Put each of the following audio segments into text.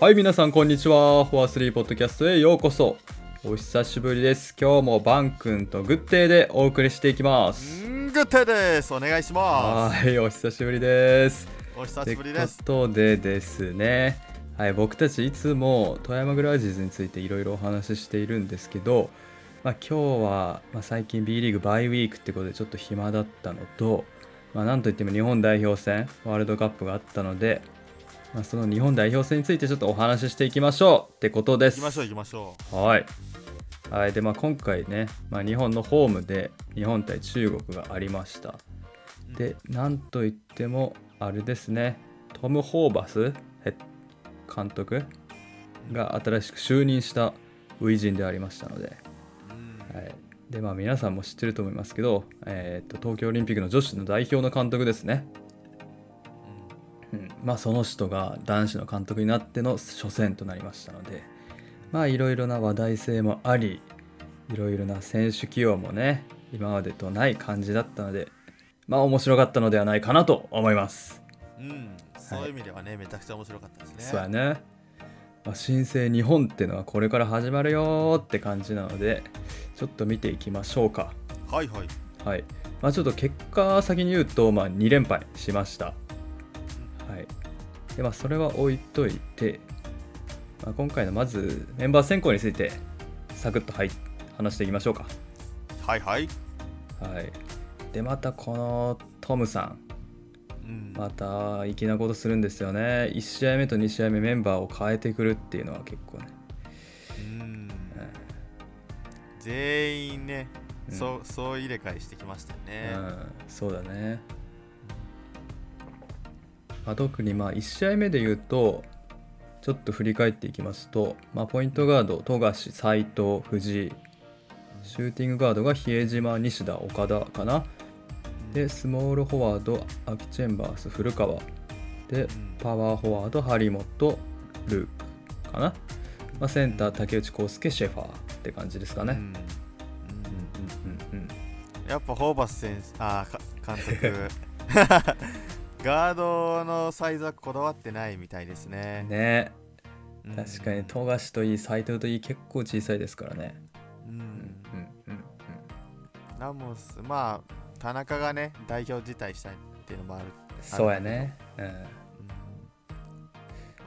はい、皆さん、こんにちは。フォアスリーポッドキャストへようこそ。お久しぶりです。今日もバン君とグッデイでお送りしていきます。んグッテですお願いしまはい、お久しぶりです。すお久しぶりですとことでですね、はい、僕たちいつも富山グラウジーズについていろいろお話ししているんですけど、まあ、今日は、まあ、最近 B リーグバイウィークってことでちょっと暇だったのと、まあ、なんといっても日本代表戦ワールドカップがあったので、まあ、その日本代表戦についてちょっとお話ししていきましょうってことです。行きましょう行きましょはい。はい、で、まあ、今回ね、まあ、日本のホームで日本対中国がありました。で、なんといっても、あれですね、トム・ホーバス監督が新しく就任した初陣でありましたので、はい、で、まあ、皆さんも知ってると思いますけど、えーと東京オリンピックの女子の代表の監督ですね。うんまあ、その人が男子の監督になっての初戦となりましたのでまあいろいろな話題性もありいろいろな選手起用もね今までとない感じだったのでまあ面白かったのではないかなと思います。うんうんそういう意味ではね、めちゃくちゃ面白かったですねそうやね、まあ、新生日本っていうのはこれから始まるよーって感じなのでちょっと見ていきましょうか。はいはいはいまあ、ちょっと結果先に言うと、まあ、2連敗しました。はいでまあ、それは置いといて、まあ、今回のまずメンバー選考についてサクッとはい話していきましょうか。はいはいはい、でまたこのトムさんうんまた粋なことするんですよね。1試合目と2試合目メンバーを変えてくるっていうのは結構ね。うん全員ね、うんそうそう入れ替えしてきましたよね、うん、そうだね。まあ、特にまあ1試合目で言うとちょっと振り返っていきますと、まあ、ポイントガード富樫斉藤藤井シューティングガードが比江島西田岡田かな。でスモールフォワードアキチェンバース古川。でうんパワーフォワード張本ルークかな、まあ、センター竹内康介シェファーって感じですかね、うん。うんうんうんうんやっぱホーバス選手あ監督 ガードのサイズはこだわってないみたいですね。ね。うん。確かに富樫といい斉藤といい結構小さいですからね。うん。うんうんうんなん。もすまあ田中がね代表辞退したいっていうのもある、そうやね。うん。うん。ま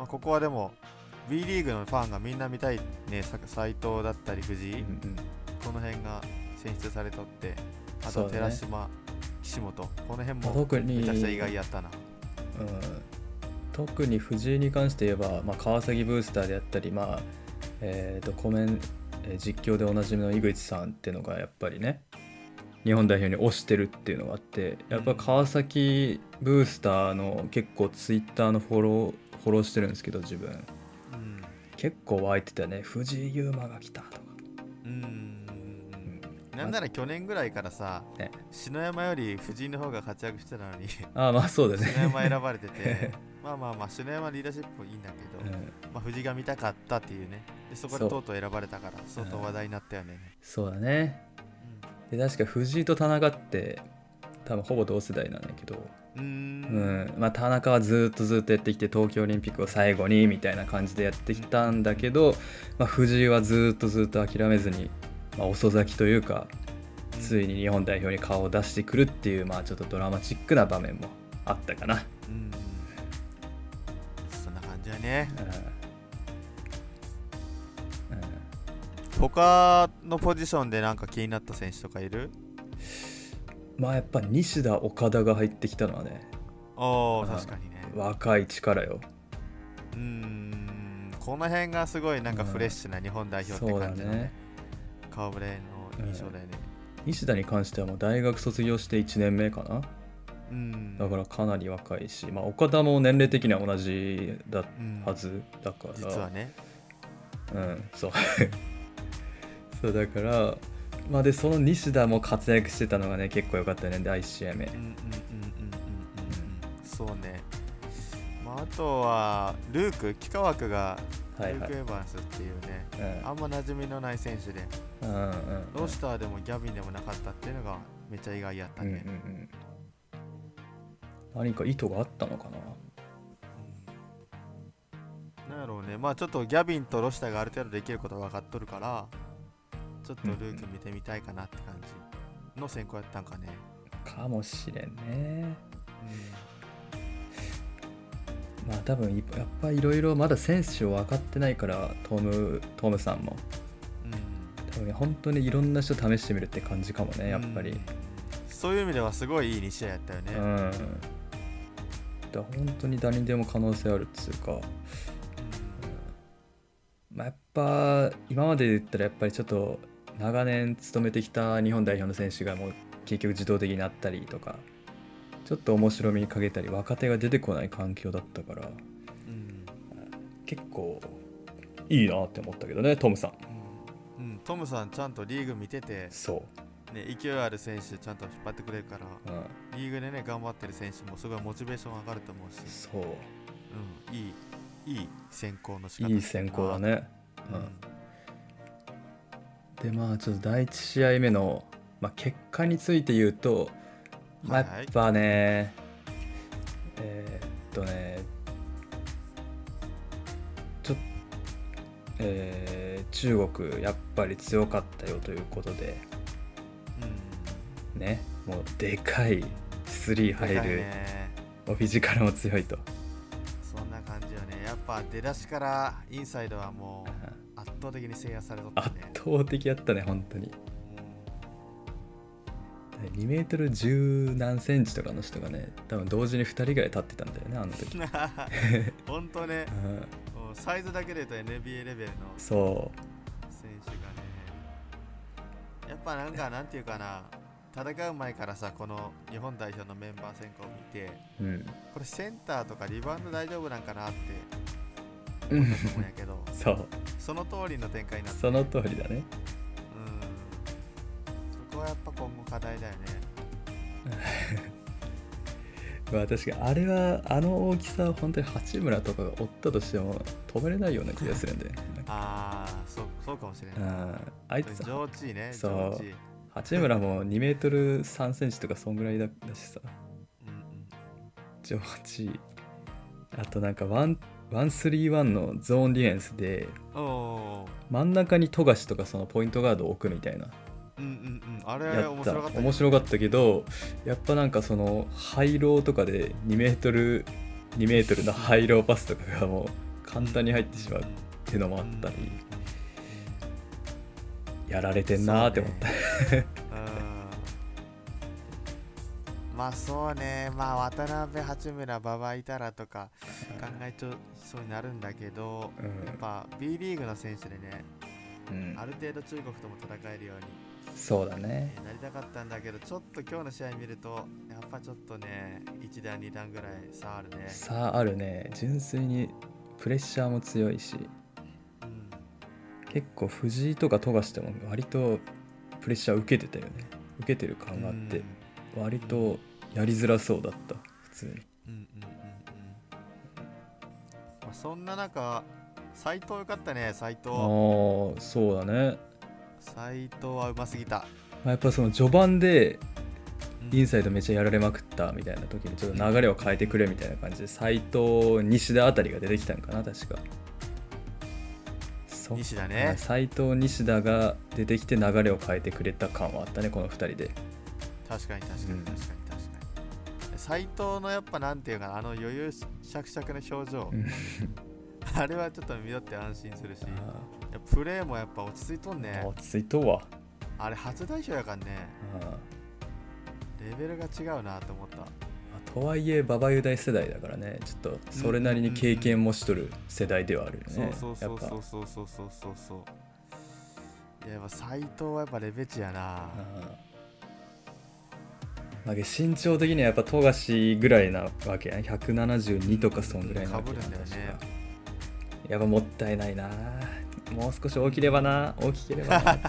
あ、ここはでも B リーグのファンがみんな見たいねさ斉藤だったり藤井、うんうん。この辺が選出されとってあと寺島、岸本。この辺も特にめちゃくちゃ意外やったな。うん。特に藤井に関して言えば、まあ、川崎ブースターであったり、まあえー、とコメンえー実況でおなじみの井口さんっていうのがやっぱりね日本代表に推してるっていうのがあってやっぱ川崎ブースターの結構ツイッターのフォローフォローしてるんですけど自分。うん。結構湧いてたね藤井優馬が来たとか、うんなんなら去年ぐらいからさ、ね篠山より藤井の方が活躍してたのに。ああまあそうだ篠ね、山選ばれてて。まあまあまあ篠山リーダーシップもいいんだけど、うん、まあ、藤井が見たかったっていうね。でそこでとうとう選ばれたから相当話題になったよね、そうだね。で確か藤井と田中って多分ほぼ同世代なんだけど、うん。ううん。んまあ、田中はずっとずっとやってきて東京オリンピックを最後にみたいな感じでやってきたんだけど、まあ、藤井はずっとずっと諦めずに、まあ、遅咲きというかついに日本代表に顔を出してくるっていう、まあ、ちょっとドラマチックな場面もあったかな。うん。そんな感じやね。うん。うん。他のポジションでなんか気になった選手とかいる？まあやっぱ西田岡田が入ってきたのはねおおあ確かにね。若い力よ。うーん。この辺がすごいなんかフレッシュな日本代表って感じのね。ね。顔ぶれの印象だよね。西田に関してはもう大学卒業して1年目かな。うん。だからかなり若いし、まあ、岡田も年齢的には同じだうんはずだから、実はね。うんそう。そうだからまあでその西田も活躍してたのがね結構良かったよね。第1試合目うんうんうんうんうんうんうん。そうね。まああとはルーク幾何学がルーク・エヴァンスっていうねうんあんま馴染みのない選手でうんうんうん。ロースターでもギャビンでもなかったっていうのがめっちゃ意外やったうんうんうねん。何か意図があったのかな？なやろうね。まあちょっとギャビンとロシターがある程度できることは分かっとるからちょっとルーク見てみたいかなって感じの選考やったんかね。かもしれんね。うまあ多分いやっぱいろいろまだ選手を分かってないからトムトムさんも。ん、うん、多分本当にいろんな人試してみるって感じかもねやっぱり。うん。そういう意味ではすごいいい2試合やったよね、うん、本当に誰にでも可能性あるっつうか、まあ、やっぱ今まで言ったらやっぱりちょっと長年勤めてきた日本代表の選手がもう結局自動的になったりとかちょっと面白みに欠けたり若手が出てこない環境だったからうん。結構いいなって思ったけどねトムさん。うん。うん。トムさんちゃんとリーグ見てて、そね、勢いある選手ちゃんと引っ張ってくれるからう、うん、リーグでね頑張ってる選手もすごいモチベーション上がると思うし、そう。うん、いいいい選考の仕方いい選考だね、ううん。ん、でまあちょっと第1試合目の、まあ、結果について言うと、まあ、やっぱね、えーっとねちょっえー中国やっぱり強かったよということでうん。ねもうでかい3入る、ね。フィジカルも強いと、そんな感じよね。やっぱ出だしからインサイドはもう圧倒的に制圧されとった圧ね倒的やったね本当に2メートル10何センチとかの人がね多分同時に2人ぐらい立ってたんだよねあの時、うんほん。とねうん、サイズだけで言うと NBA レベルのそ選手がねやっぱなんかなんていうかな戦う前からさこの日本代表のメンバー選考を見てううん。これセンターとかリバウンド大丈夫なんかなってうん。思ったと思うんやけど そう。その通りの展開になって。その通りだね今後課題だよね。まあ確かにあれはあの大きさは本当に八村とかが追ったとしても止めれないような気が するんだよねああそうそうかもしれうない。んあいつ上地ねそう。八村も2メートル3センチとかそんぐらいだだしさ。うんうん。ジョージあとなんかワン131のゾーンディフェンスで真ん中に富樫とかそのポイントガードを置くみたいなうんうんうん。あれ面白かったね面白かったけどやっぱなんかそのハイローとかで2メートル2メートルのハイローパスとかがもう簡単に入ってしまうっていうのもあったりやられてんなーって思った、うん。まあそうね。まあ渡辺八村馬場いたらとか考えちゃそうになるんだけど、うん。やっぱ B リーグの選手でねうん。ある程度中国とも戦えるようにそうだね。なりたかったんだけどちょっと今日の試合見るとやっぱちょっとね1段2段ぐらい差あるね。さああるね。純粋にプレッシャーも強いし。うん。結構藤井とか富樫でも割とプレッシャー受けてたよね。受けてる感があって。割とやりづらそうだった普通に。うんうんうんうんまあ、そんな中斎藤よかったね斎藤。ああそうだね、斎藤はうますぎた、まあ、やっぱその序盤でうん。インサイドめっちゃやられまくったみたいな時にちょっと流れを変えてくれみたいな感じで斎藤西田あたりが出てきたんかな確か。西田ね。斎藤西田が出てきて流れを変えてくれた感はあったねこの2人で。確かに確かうんに確かに確かに。斎藤のやっぱなんていうかなあの余裕しゃくしゃくの表情。うん。あれはちょっと見とって安心するしプレーもやっぱ落ち着いとんーね。落ち着いとうわ。あれ初代表やからね。あレベルが違うなと思った。ーまあとはいえ馬場雄大世代だからね。ちょっとそれなりに経験もしとる世代ではあるよね。そうそうそうやっぱ。そうそうそうそうそうそういややっぱ斎藤はやっぱレベチやな。あーまあ、身長的にはやっぱ富樫ぐらいなわけやん。172とかそんぐらいなわけやね。やっぱもったいないなもう少し大きればな大きければな。うん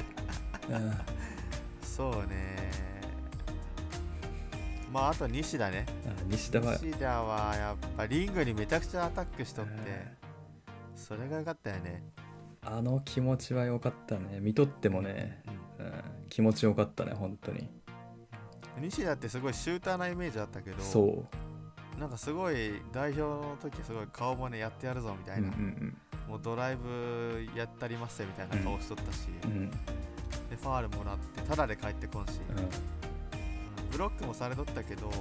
そうね。まああと西田ね。あ西田は西田はやっぱリングにめちゃくちゃアタックしとってそれが良かったよね。あの気持ちは良かったね。見とってもね、うん。うん、気持ちよかったね本当に。西田ってすごいシューターなイメージあったけどそなんかすごい代表の時すごい顔もねやってやるぞみたうんういな、んもうドライブやったりますよみたいな顔しとったし、うん。うんでファールもらってただで帰ってこんし、うん。ブロックもされとったけども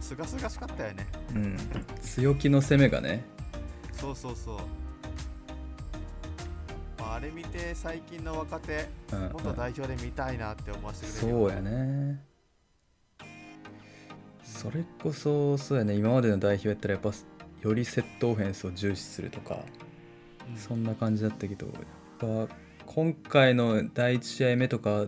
うすがすがしかったよね。うん。うん強気の攻めがね。そうそうそう、まあ、あれ見て最近の若手うん。うん元代表で見たいなって思わせてくれるそうやね。それこそそうやね。今までの代表やったらやっぱよりセットオフェンスを重視するとか。うんそんな感じだったけどやっぱ今回の第1試合目とか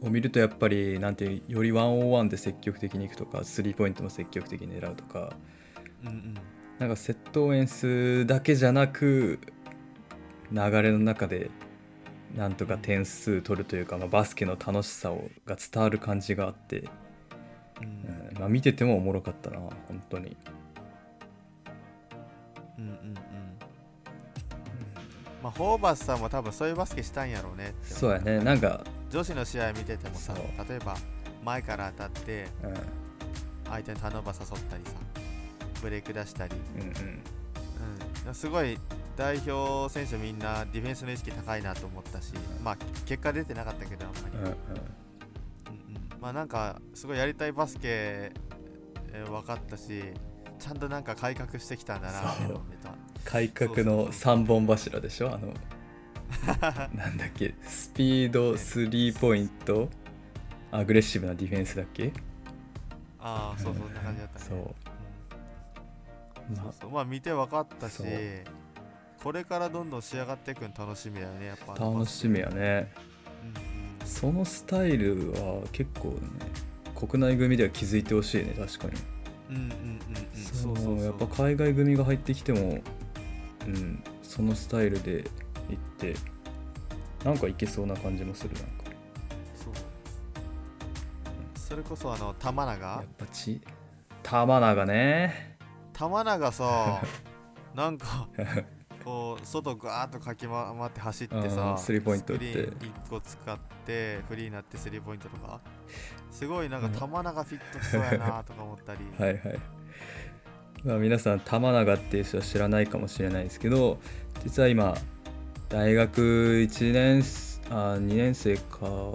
を見るとやっぱりなんてより101で積極的にいくとかスリーポイントも積極的に狙うとかうんうん。なんかセットオフェンスだけじゃなく流れの中でなんとか点数取るというか、まあ、バスケの楽しさをが伝わる感じがあって、うん。うん。まあ、見ててもおもろかったな本当に、まあホーバスさんも多分そういうバスケしたんやろうねって。そうやね。なんか、女子の試合見ててもさ例えば前から当たってうん、相手にターンオーバー誘ったりさブレイク出したり、うんうん。うん、すごい代表選手みんなディフェンスの意識高いなと思ったし、まあ結果出てなかったけどあんまり、うんうん。うんうん。まあなんかすごいやりたいバスケ、えー分かったしちゃんとなんか改革してきたんだな改革の3本柱でしょ？あの なんだっけ？スピードスリーポイントアグレッシブなディフェンスだっけ？ああそうそんな感じだったね。そう。うん。まそうそう。まあ見て分かったしこれからどんどん仕上がっていくの楽しみだよねやっぱ。あ楽しみやね。うんうん。そのスタイルは結構ね国内組では気づいてほしいね確かにそそううそうそうやっぱ海外組が入ってきてもうんそのスタイルでいってなんかいけそうな感じもするなんか。そう。それこそあの玉や永っぱち玉永ね。玉永さ なんか外ガーッとかき回って走ってうさんスリーポイント打って。スクリーン1個使ってフリーになってスリーポイントとか。すごいなんか玉永フィットしそうやなとか思ったり、はいはい。まあ、皆さん玉永っていう人は知らないかもしれないですけど実は今大学1年あ2年生か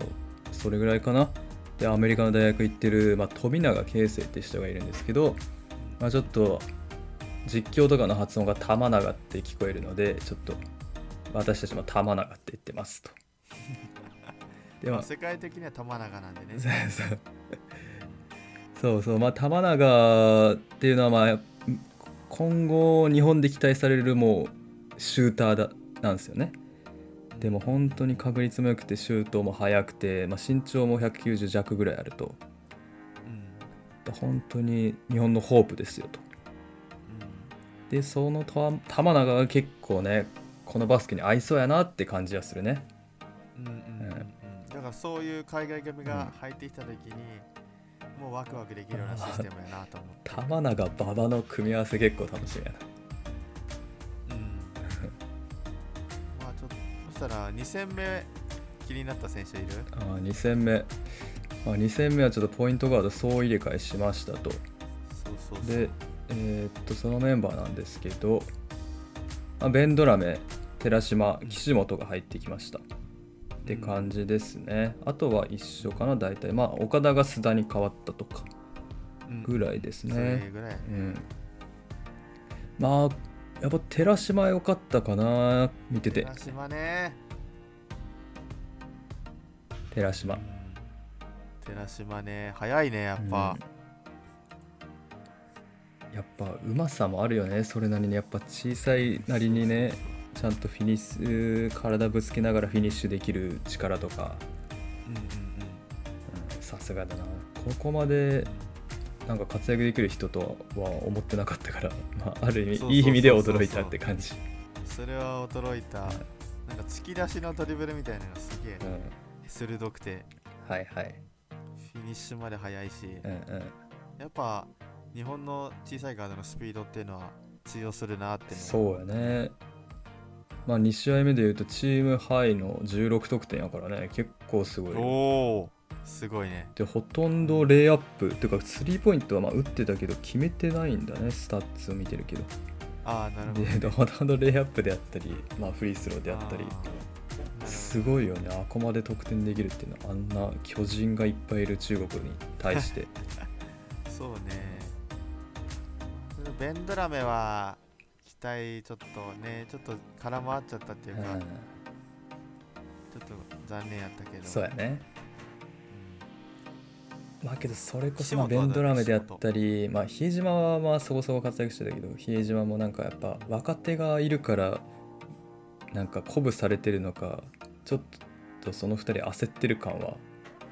それぐらいかな？でアメリカの大学行ってる、まあ、富永啓生って人がいるんですけど、まあ、ちょっと実況とかの発音が玉永って聞こえるのでちょっと私たちも玉永って言ってますと。ではまあ世界的には玉永なんでね。そうそう。そうそう。まあ玉永っていうのはまあ今後日本で期待されるもうシューターだなんですよね。でも本当に確率も良くてシュートも速くて、まあ、身長も190弱ぐらいあると。うん。本当に日本のホープですよとでそのた玉永が結構ねこのバスケに合いそうやなって感じはするね。うんうんうんうん。うん。だからそういう海外組が入ってきた時に、もうワクワクできるようなシステムやなと思って。玉永馬場の組み合わせ結構楽しみやな。うん。まあちょっとそしたら2戦目気になった選手いる？あ2戦目、まあ、2戦目はちょっとポイントガード総入れ替えしましたと。そうそうそう。で、えーっとそのメンバーなんですけど、まあ、ベンドラメ寺島岸本が入ってきました。って感じですね、あとは一緒かな大体。まあ岡田が須田に変わったとかうん。ぐらいですそねれぐらいやね。うん。まあやっぱ寺島良かったかな見てて。寺島ね。寺島。うん。寺島ね早いねやっぱ、やっぱうまさもあるよね。それなりにやっぱ小さいなりにねちゃんとフィニッシュ体ぶつけながらフィニッシュできる力とか。さすがだな。ここまでなんか活躍できる人とは思ってなかったから、まあ、ある意味いい意味で驚いたって感じ、うんそれは驚いた。なんか突き出しのドリブルみたいなのがすげえうん、鋭くて。はいはい。フィニッシュまで速いし、うんうん。やっぱ日本の小さいガードのスピードっていうのは通用するなってそうやね。まあ2試合目でいうとチームハイの16得点やからね。結構すごい。およおすごいね。でほとんどレイアップ。っていうかスリーポイントはまあ打ってたけど決めてないんだね。スタッツを見てるけど。ああなるほど、でほとんどレイアップであったり、まあ、フリースローであったり。すごいよね。あこまで得点できるっていうのはあんな巨人がいっぱいいる中国に対して。そうねベンドラメは期待ちょっとねちょっと空回っちゃったっていうか、うん。ちょっと残念やったけど。そうやね。まあけどそれこそベンドラメであったりまあ比江島はまあそこそこ活躍してたけど比江島もなんかやっぱ若手がいるからなんか鼓舞されてるのかちょっとその2人焦ってる感は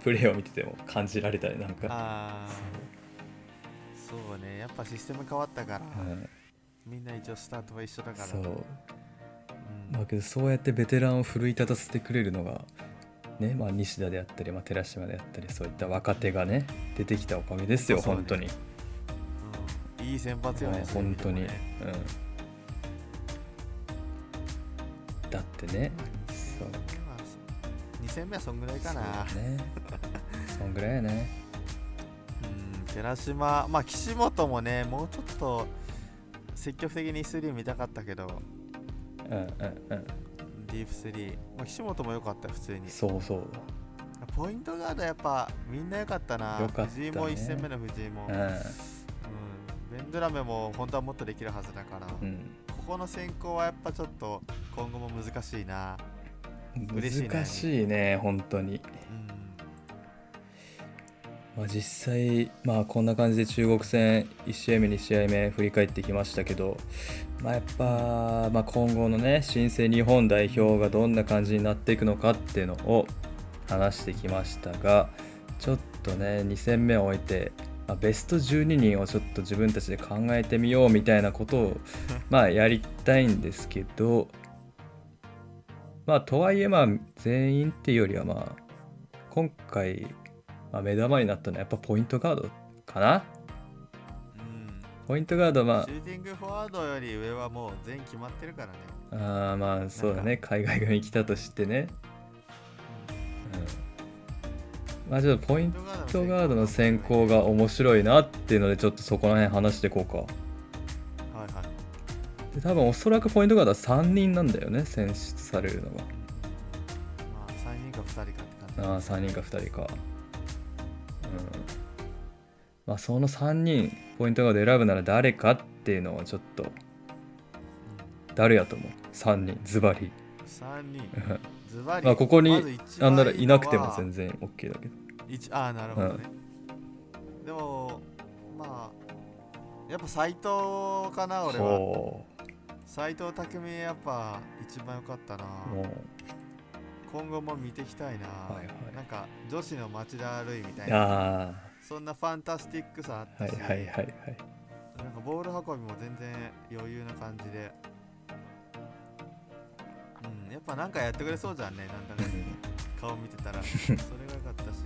プレーを見てても感じられたりなんか、そうね。やっぱシステム変わったから、うんみんな一応スタートは一緒だから。そう。うん。まあけどそうやってベテランを奮い立たせてくれるのがねまあ西田であったり、まあ、寺島であったりそういった若手がね出てきたおかげですよね本当に、うん。いい先発よね本当に、ねうん、だってね。そう2戦目はそんぐらいかな。そうね。そんぐらいやね。うん寺島。まあ岸本もねもうちょっと積極的にスリー見たかったけど。うんうんうん。ディープスリー、まあ、岸本も良かった普通に。そうそう。ポイントガードやっぱみんな良かったな。たね。藤井も1戦目の藤井も、ううん。ベンドラメも本当はもっとできるはずだから、ん、うん。ここの選考はやっぱちょっと今後も難しいな。嬉しいね。難しいね本当に。うんまあ、実際、まあ、こんな感じで中国戦1試合目2試合目振り返ってきましたけど、まあ、やっぱ、まあ、今後のね新生日本代表がどんな感じになっていくのかっていうのを話してきましたがちょっとね2戦目を終えて、まあ、ベスト12人をちょっと自分たちで考えてみようみたいなことをまあやりたいんですけどまあとはいえまあ全員っていうよりはまあ今回まあ、目玉になったのはやっぱポイントガードかな。うん。ポイントガードまシューティングフォワードより上はもう全員決まってるからね。ああーまあそうだね。海外組来たとしてね、うん、まあちょっとポイントガードの選考が面白いなっていうのでちょっとそこら辺話していこうか。はいはい。で多分おそらくポイントガードは3人なんだよね選出されるのが。まあ3人か2人かって感じ。ああ3人か2人か。うんまあその3人ポイントガード選ぶなら誰かっていうのをちょっと誰やと思う？3人ズバリ。3人。ズバリ。まあここになんなら番いなくても全然 OK だけど。一ああなるほどね、でもまあやっぱ斎藤かな俺は。ほ斎藤匠やっぱ一番良かったな。うもう今後も見ていきたいな、はいはい。なんか女子の町田瑠唯みたいな。そんなファンタスティックさあったし、はいはいはいはい。なんかボール運びも全然余裕な感じで。うんやっぱなんかやってくれそうじゃんね。なんだか顔見てたら。それが良かったし。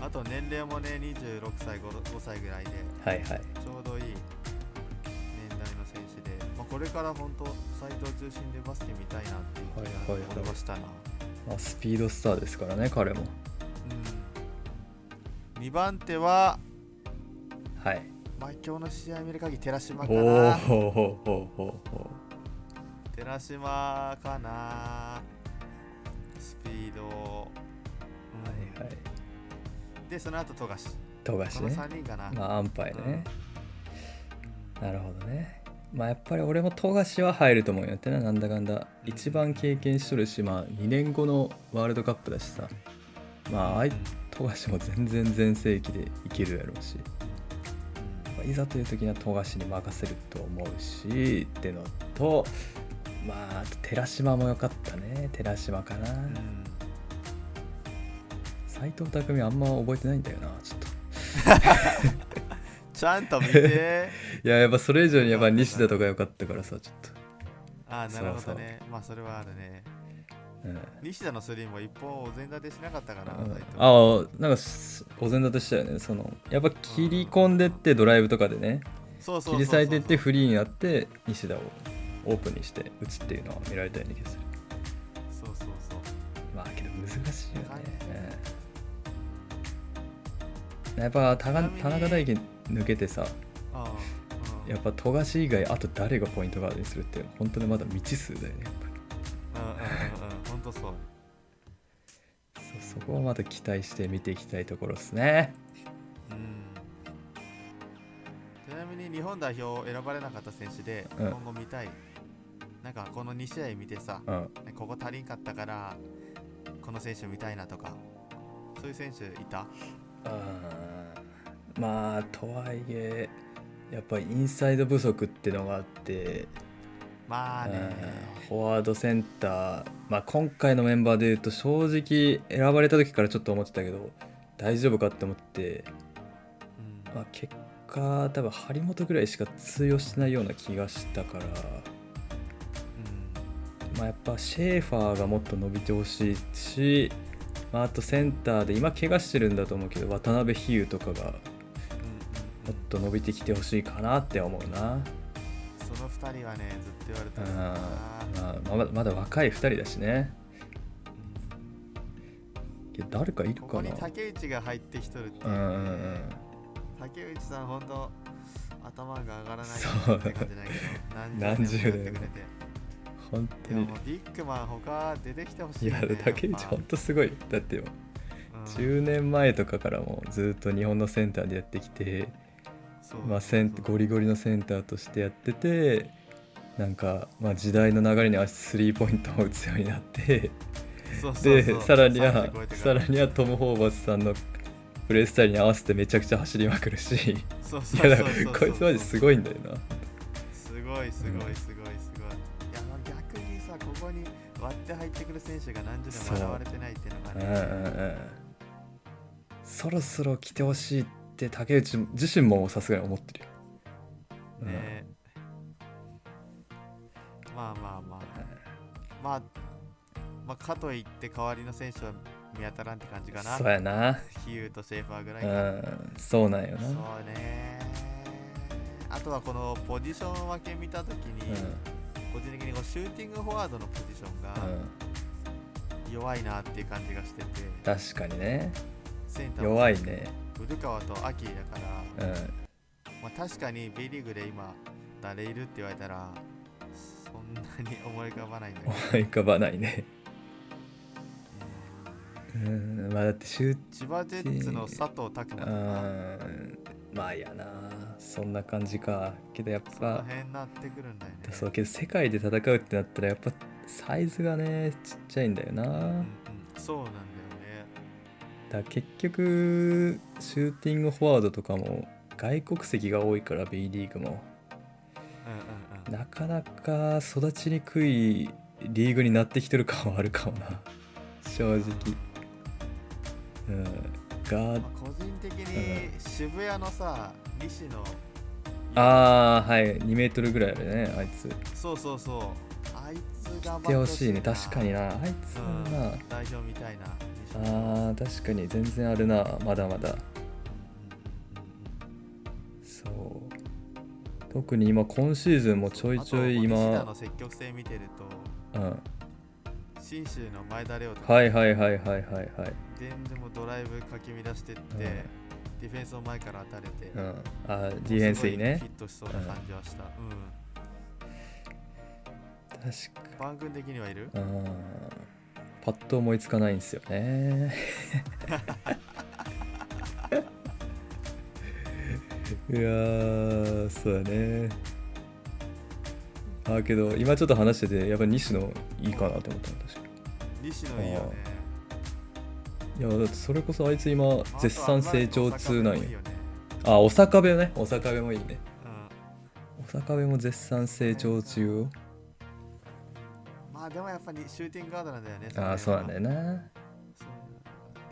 あと年齢もね26歳 5, 5歳ぐらいで。はいはい。ちょうこれから本当斎藤中心でバスケ見たいなっていう気はいはいはい。まあ、スピードスターですからね彼も。うん、2番手は、はい。まあ、今日の試合見る限り寺島かな。ほうほうほうほう。ほ寺島かな。スピード、うんうはい。はいでその後富樫。富樫このね3人かな、まあ安牌ね。うん。なるほどねまあやっぱり俺も富樫は入ると思うんやってななんだかんだ。一番経験しとるしまあ2年後のワールドカップだしさ。まああい富樫も全然全盛期でいけるやろうし、まあいざという時には富樫に任せると思うしってのとまああと寺島も良かったね。寺島かな。斎藤匠あんま覚えてないんだよなちょっと ちゃんと見て。いややっぱそれ以上にやっぱ西田とか良かったからさちょっああなるほどね。まあそれはあるね。と、うん。西田のスリーも一本お膳立てしなかったかな、うん。ああなんかすお膳立てしたよね。そのやっぱ切り込んでってドライブとかでね切り裂いてってフリーになって西田をオープンにして打つっていうのは見られたような気がする。そうそうそう。まあけど難しいよね、はいやっぱ田中大輝抜けてさあうんやっぱ富樫以外あと誰がポイントガードにするって本当にまだ未知数だよねやっぱり。うんうんうんうんほんとそう。そうそこはまた期待して見ていきたいところですね。うん。ちなみに日本代表選ばれなかった選手でうん。今後見たい、なんかこの2試合見てさ、うん。ねここ足りんかったからこの選手見たいなとかそういう選手いた？あーまあとはいえやっぱりインサイド不足ってのがあってまあね。うんフォワードセンター、まあ、今回のメンバーでいうと正直選ばれた時からちょっと思ってたけど大丈夫かって思って、うん。まあ、結果多分張本ぐらいしか通用してないような気がしたから、まあ、やっぱシェーファーがもっと伸びてほしいし、まあ、あとセンターで今怪我してるんだと思うけど渡辺比喩とかがうんうんもっと伸びてきてほしいかなって思うな。その2人はねずっと言われてうん。るな、まあ、まだまだ若い2人だしね。いや誰かいるここにかな竹内が入ってきとるって。いうね、うんうんうん。竹内さんほんと頭が上がらないそうって感じないけど。何何十年もやってくれて。本当に。ビッグマン他出てきてほしいいや竹内やっぱ。ほんとすごい。だってようん。10年前とかからもずっと日本のセンターでやってきて、まあ、センゴリゴリのセンターとしてやっててなんか、まあ、時代の流れに合わせてスリーポイントを打つようになってでさらには30超えてから。さらにはトム・ホーバスさんのプレースタイルに合わせてめちゃくちゃ走りまくるし。いやこいつマジすごいんだよな。すごいすごいすごいすごい。いやまあ逆にさここに割って入ってくる選手が何十年も現れてないっていうのうんがねうんうん。そろそろ来てほしいって竹内自身もさすがに思ってるよ、うん。ねまあまあまあ。まあまあかといって代わりの選手は見当たらんって感じかな。そうやな。ヒューとシェーファーぐらいか。うん。そうなんよな。そうね。あとはこのポジション分け見たときに、個人的にこうシューティングフォワードのポジションがうん、うん、弱いなっていう感じがしてて、確かにね。弱いね古川と秋だから、うんまあ、確かに B リーグで今誰いるって言われたらそんなに思い浮かばないんだけど、思い浮かばないね。うん。うんまあだってシュー千葉ジェッツの佐藤拓磨まあいやな。そんな感じか。けどやっぱ辺になってくるんだよね。そうけど世界で戦うってなったらやっぱサイズがねちっちゃいんだよな、うんうん、そうなんだよね。だ結局シューティングフォワードとかも外国籍が多いから B リーグも。うんうんうん。なかなか育ちにくいリーグになってきてる感はあるかもな。正直。うん。がまあ、個人的に渋谷のさ西野ああはい。2メートルぐらいあるねあいつ。そうそうそう。あいつが来てほしいね。確かにな。あいつうん。はな、代表みたいなあー確かに全然あるなまだまだ。うんうんそう。特に今今シーズンもちょいちょいあとの積極性見てるとうん。信州の前田レオとかはいはいはいはいはいはい。全然もうドライブかき乱してって、うん。ディフェンスを前から当たれて、うん。あーディフェンスいいね。フィットしそうな感じはした、うん。確か番組的にはいる？うんパッと思いつかないんですよね。いやーそうだね。あーけど今ちょっと話しててやっぱ西野いいかなと思ったの確か。西野いいよね。にいやだってそれこそあいつ今絶賛成長中なんよ。あとは前の坂部もいいよねあお坂部ね。お坂部もいいね。うん。お坂部も絶賛成長中よ。まあでもやっぱりシューティングガードなんだよねああそうなんだよよない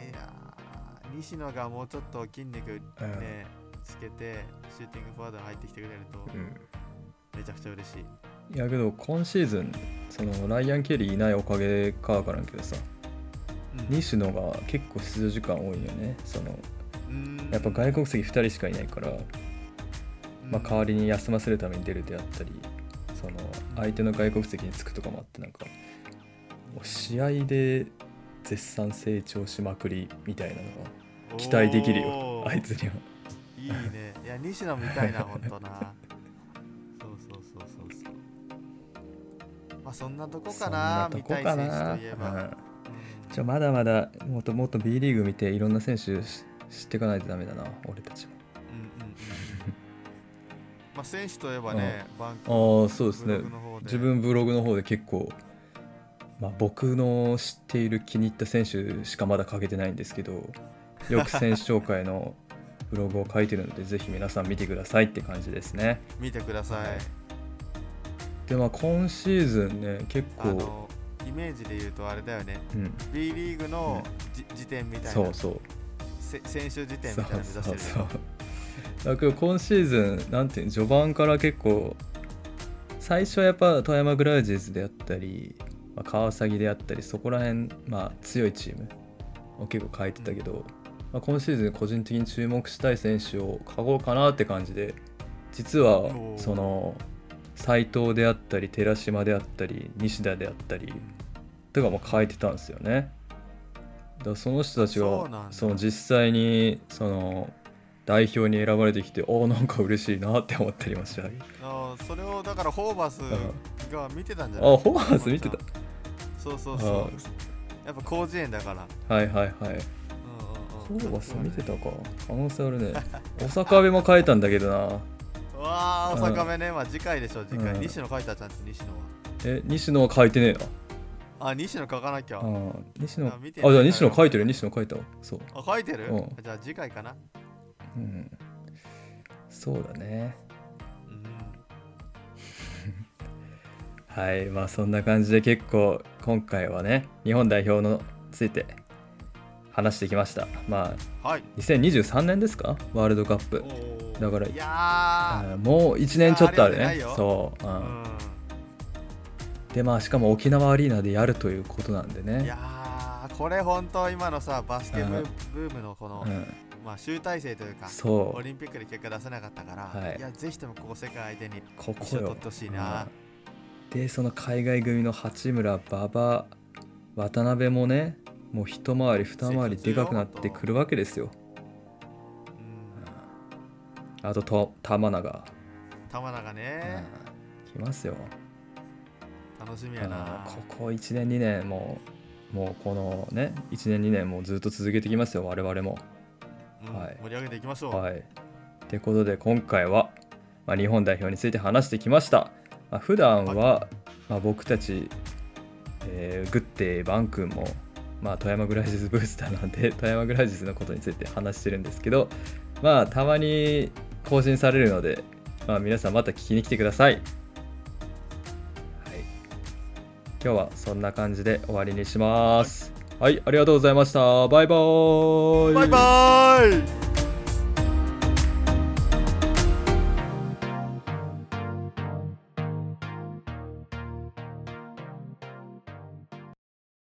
やー西野がもうちょっと筋肉ね、つけてシューティングフォワードに入ってきてくれるとうん。めちゃくちゃ嬉しい、いやけど今シーズンそのライアン・ケリーいないおかげかわからんけどさうん。西野が結構出場時間多いよね。そのうん。やっぱ外国籍2人しかいないから、まあ、代わりに休ませるために出るであったりその相手の外国籍につくとかもあってなんかもう試合で絶賛成長しまくりみたいなのが期待できるよ あいつには。いいね。いや西野見たいなほんとな。そうそうそうそうそう。まあそんなとこかなそん見たい選手といえば、うんうん。じゃあまだまだもっともっと B リーグ見ていろんな選手し知っていかないとダメだな俺たちも。うんうんうんうんまあ選手といえばね、バンクああそうですね。自分ブログの方で結構、まあ、僕の知っている気に入った選手しかまだ書けてないんですけど よく選手紹介のブログを書いてるのでぜひ皆さん見てくださいって感じですね。見てください、はいでまあ今シーズンね結構、イメージで言うとあれだよね。うん、B リーグのじ、時点みたいな。そうそう。せ選手時点そうみたいなの目指そうしてるそうだけど今シーズンなんていうの序盤から結構最初はやっぱ富山グラウジーズであったり、まあ、川崎であったりそこら辺、まあ、強いチームを結構書いてたけど、まあ、今シーズン個人的に注目したい選手を書こうかなって感じで実はその斎藤であったり寺島であったり西田であったりとかも書いてたんですよね。だその人たちがその実際にその代表に選ばれてきておおなんか嬉しいなって思ったりもした。あそれをだからホーバスうが見てたんじゃない？ホーバス見てた？そうそうそうやっぱ広辞苑だからはいはいはい。うんうんうんホーバス見てたか可能性あるね。大阪部も書いたんだけどな。うわあ、大阪目ね、まあ次回でしょ、次回。うん西野書いたじゃん西野は。え西野は書いてねえな。あ、西野書かなきゃ。あー西野あじゃあ西野書いてる？西野書いたわ。そう。あ、書いてる？うんじゃあ次回かな。うん。そうだね。うん。はい、まあそんな感じで結構今回はね、日本代表のついて話してきました。まあはい。2023年ですか？ワールドカップ。だからいやもう1年ちょっとあるねそう、うー、ん。でまあしかも沖縄アリーナでやるということなんでうん。いね。やー、これ本当今のさ、バスケブうんームのこの、うん、まあ集大成というか、そオリンピックで結果出せなかったから、はいい、や、ぜひともここ世界相手にう、ここ取って。ほしいな。うんで、その海外組の八村、馬場、渡辺もね、もう一回り二回りでかくなってくるわけですよ。うん。あとと玉永。玉永うんね、来ますよ。楽しみやな。ここ1年2年もうもうこのね1年2年もずっと続けてきますよ我々も。うんはい盛り上げていきましょう。はい。ってことで今回は、まあ、日本代表について話してきました。まあ、普段は、まあ、僕たち、えーグッテイバン君も、まあ、富山グライジズブースターなんで 富山グライジズのことについて話してるんですけどまあたまに更新されるので、まあ、皆さんまた聞きに来てください。はい、今日はそんな感じで終わりにします。はい、ありがとうございました。バイバーイ。バイバーイ